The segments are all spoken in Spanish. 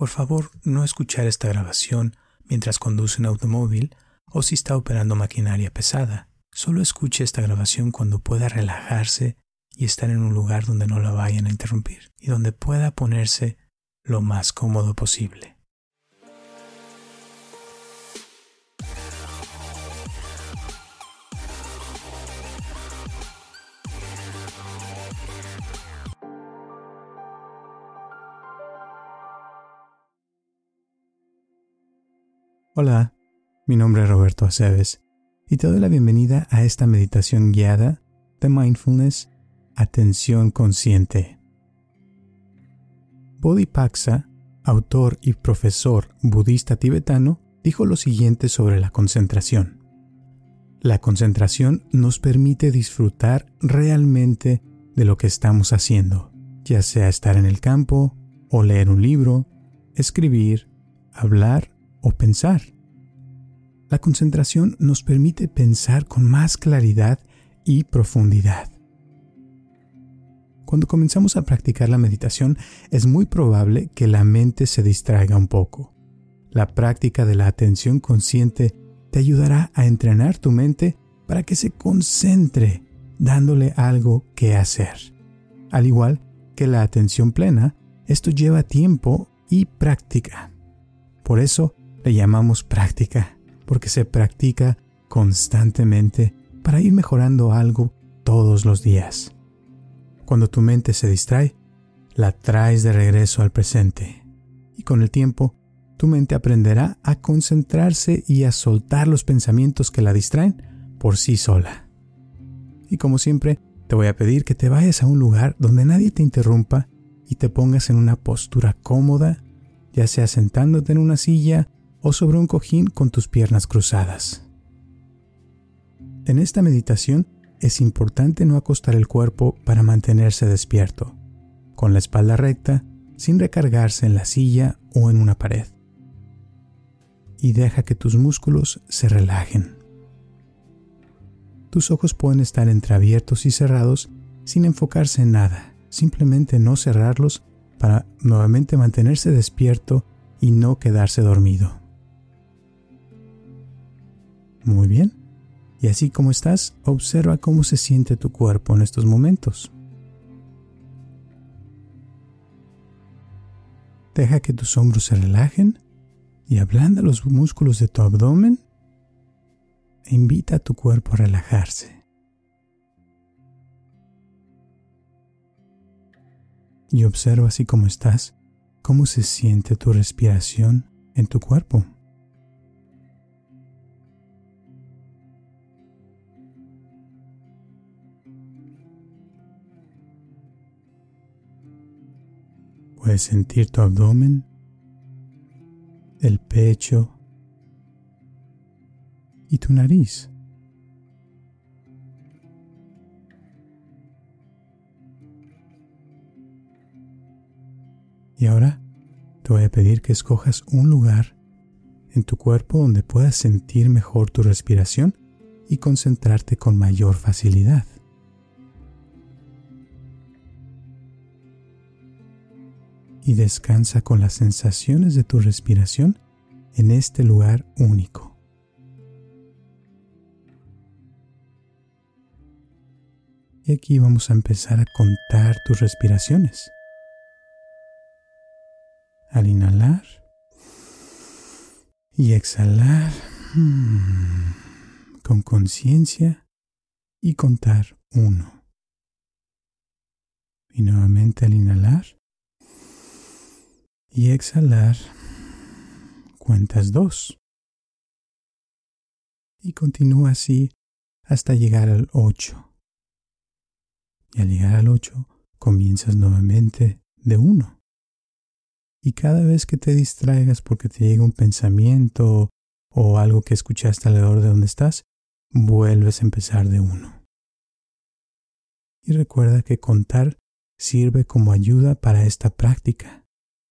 Por favor, no escuchar esta grabación mientras conduce un automóvil o si está operando maquinaria pesada. Solo escuche esta grabación cuando pueda relajarse y estar en un lugar donde no la vayan a interrumpir y donde pueda ponerse lo más cómodo posible. Hola, mi nombre es Roberto Aceves y te doy la bienvenida a esta meditación guiada de mindfulness, atención consciente. Bodhipaksa, autor y profesor budista tibetano, dijo lo siguiente sobre la concentración. La concentración nos permite disfrutar realmente de lo que estamos haciendo, ya sea estar en el campo, o leer un libro, escribir, hablar o pensar. La concentración nos permite pensar con más claridad y profundidad. Cuando comenzamos a practicar la meditación es muy probable que la mente se distraiga un poco. La práctica de la atención consciente te ayudará a entrenar tu mente para que se concentre dándole algo que hacer. Al igual que la atención plena, esto lleva tiempo y práctica. Por eso le llamamos práctica, porque se practica constantemente para ir mejorando algo todos los días. Cuando tu mente se distrae, la traes de regreso al presente y con el tiempo tu mente aprenderá a concentrarse y a soltar los pensamientos que la distraen por sí sola. Y como siempre, te voy a pedir que te vayas a un lugar donde nadie te interrumpa y te pongas en una postura cómoda, ya sea sentándote en una silla o sobre un cojín con tus piernas cruzadas. En esta meditación es importante no acostar el cuerpo para mantenerse despierto, con la espalda recta, sin recargarse en la silla o en una pared. Y deja que tus músculos se relajen. Tus ojos pueden estar entreabiertos y cerrados sin enfocarse en nada, simplemente no cerrarlos para nuevamente mantenerse despierto y no quedarse dormido. Muy bien. Y así como estás, observa cómo se siente tu cuerpo en estos momentos. Deja que tus hombros se relajen y ablanda los músculos de tu abdomen e invita a tu cuerpo a relajarse. Y observa así como estás, cómo se siente tu respiración en tu cuerpo. Puedes sentir tu abdomen, el pecho y tu nariz. Y ahora te voy a pedir que escojas un lugar en tu cuerpo donde puedas sentir mejor tu respiración y concentrarte con mayor facilidad. Y descansa con las sensaciones de tu respiración en este lugar único. Y aquí vamos a empezar a contar tus respiraciones. Al inhalar y exhalar hmm, con conciencia y contar uno. Y nuevamente al inhalar y exhalar, cuentas dos. Y continúa así hasta llegar al 8. Y al llegar al 8 comienzas nuevamente de 1. Y cada vez que te distraigas porque te llega un pensamiento o algo que escuchaste alrededor de donde estás, vuelves a empezar de 1. Y recuerda que contar sirve como ayuda para esta práctica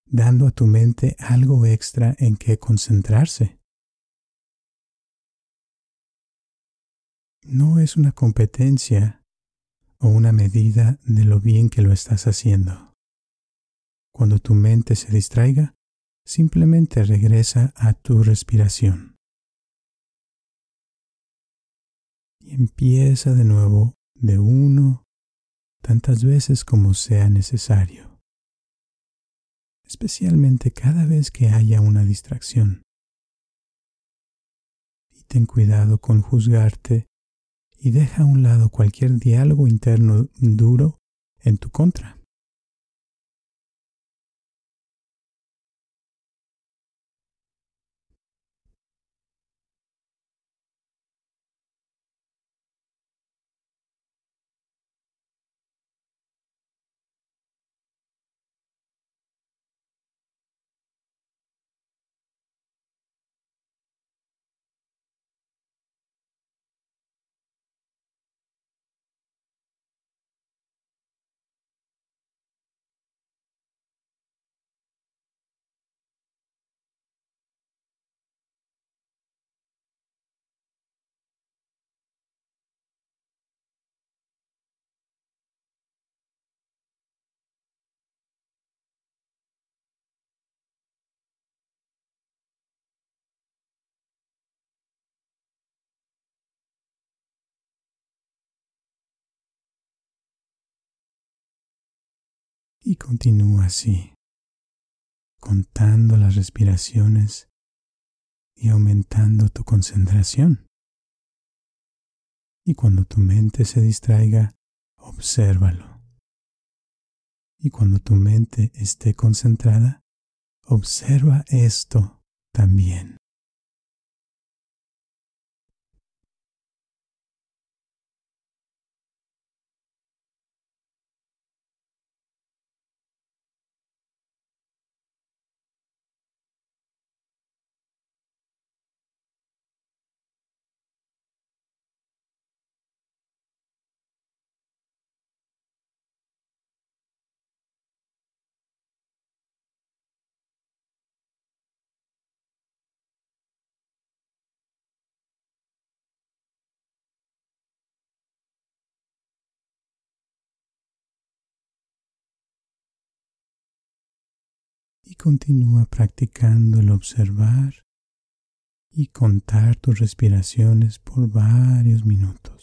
dando a tu mente algo extra en que concentrarse. No es una competencia o una medida de lo bien que lo estás haciendo. Cuando tu mente se distraiga, simplemente regresa a tu respiración. Y empieza de nuevo de uno tantas veces como sea necesario, especialmente cada vez que haya una distracción. Y ten cuidado con juzgarte y deja a un lado cualquier diálogo interno duro en tu contra. Y continúa así, contando las respiraciones y aumentando tu concentración. Y cuando tu mente se distraiga, obsérvalo. Y cuando tu mente esté concentrada, observa esto también. Continúa practicando el observar y contar tus respiraciones por varios minutos.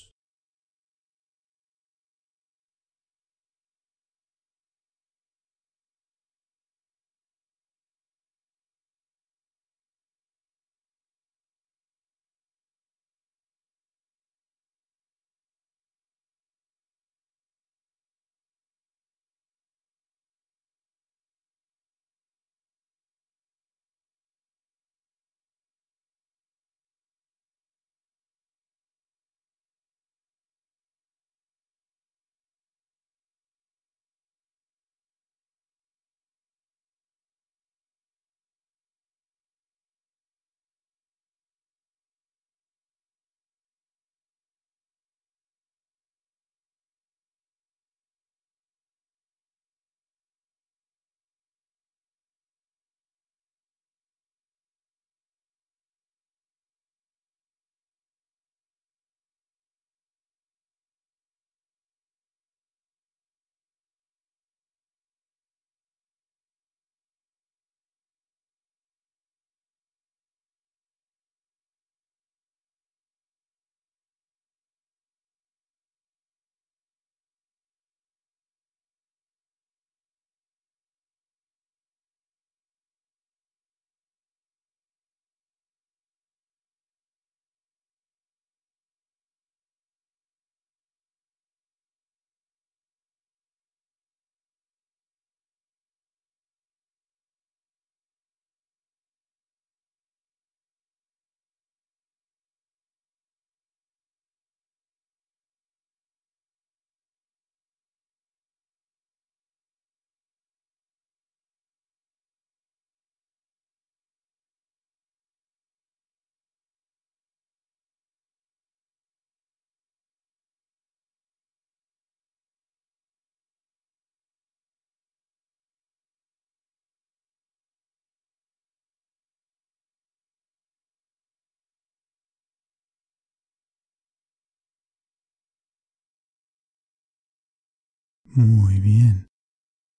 Muy bien.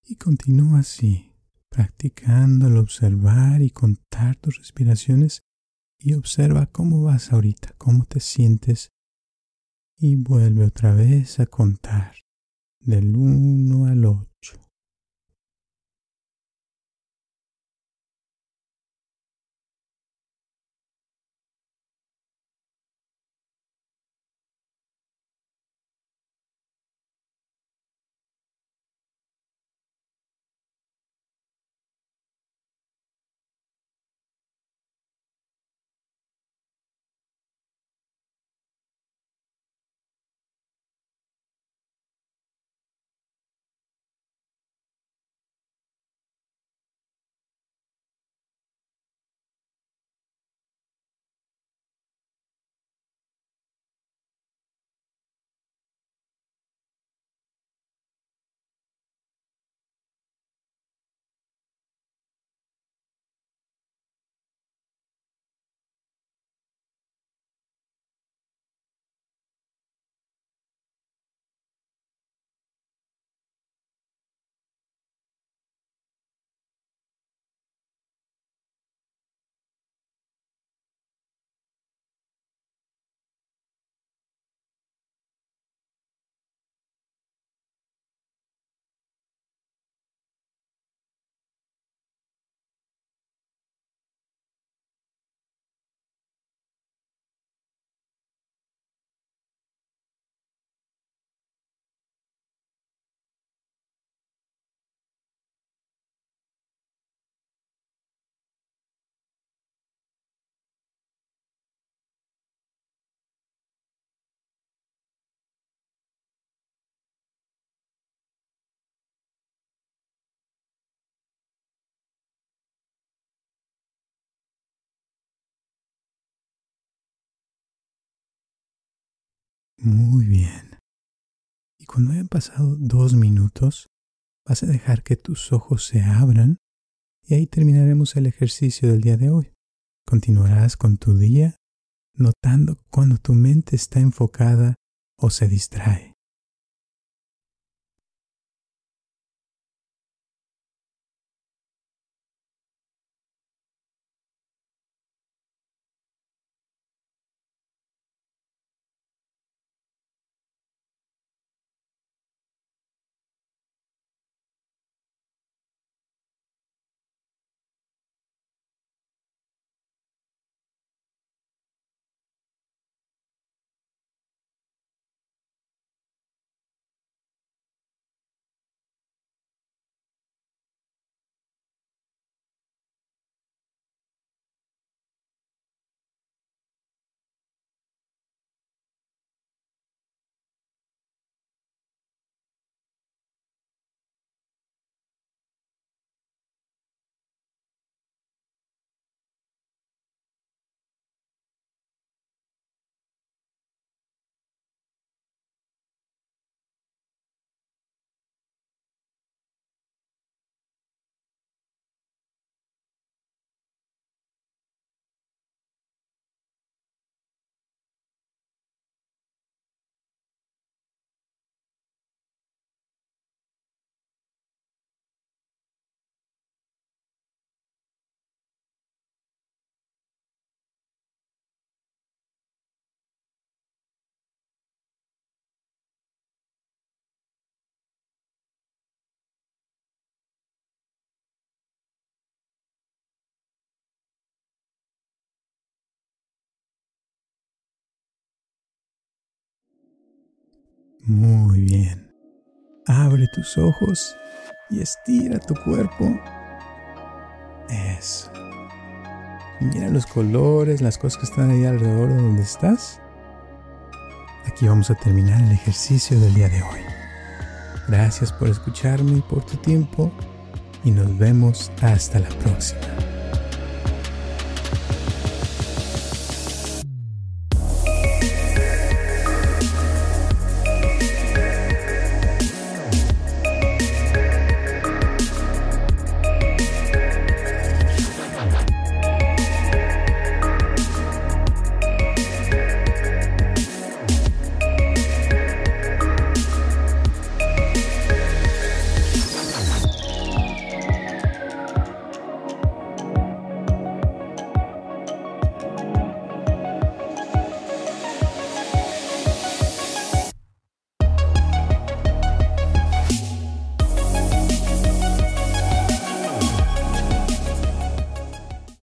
Y continúa así, practicando al observar y contar tus respiraciones y observa cómo vas ahorita, cómo te sientes y vuelve otra vez a contar del 1 al 8. Muy bien. Y cuando hayan pasado dos minutos, vas a dejar que tus ojos se abran y ahí terminaremos el ejercicio del día de hoy. Continuarás con tu día notando cuando tu mente está enfocada o se distrae. Muy bien. Abre tus ojos y estira tu cuerpo. Eso. Mira los colores, las cosas que están ahí alrededor de donde estás. Aquí vamos a terminar el ejercicio del día de hoy. Gracias por escucharme y por tu tiempo y nos vemos hasta la próxima.